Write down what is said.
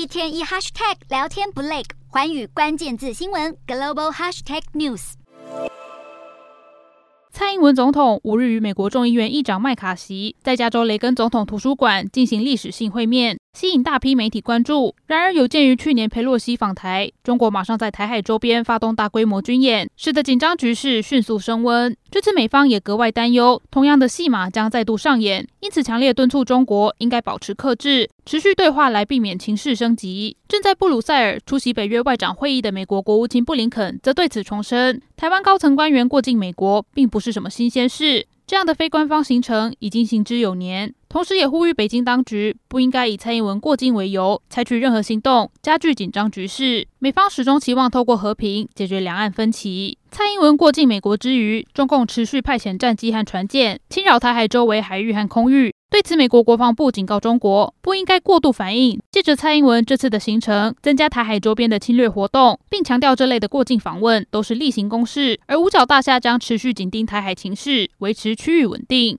一天一 hashtag 聊天不累，环宇关键字新闻 global hashtag news。蔡英文总统五日与美国众议院议长麦卡锡在加州雷根总统图书馆进行历史性会面。吸引大批媒体关注。然而，有鉴于去年裴洛西访台，中国马上在台海周边发动大规模军演，使得紧张局势迅速升温。这次美方也格外担忧，同样的戏码将再度上演，因此强烈敦促中国应该保持克制，持续对话来避免情势升级。正在布鲁塞尔出席北约外长会议的美国国务卿布林肯则对此重申，台湾高层官员过境美国并不是什么新鲜事。这样的非官方行程已经行之有年，同时也呼吁北京当局不应该以蔡英文过境为由采取任何行动，加剧紧张局势。美方始终期望透过和平解决两岸分歧。蔡英文过境美国之余，中共持续派遣战机和船舰侵扰台海周围海域和空域。对此，美国国防部警告中国不应该过度反应，借着蔡英文这次的行程增加台海周边的侵略活动，并强调这类的过境访问都是例行公事，而五角大厦将持续紧盯台海情势，维持区域稳定。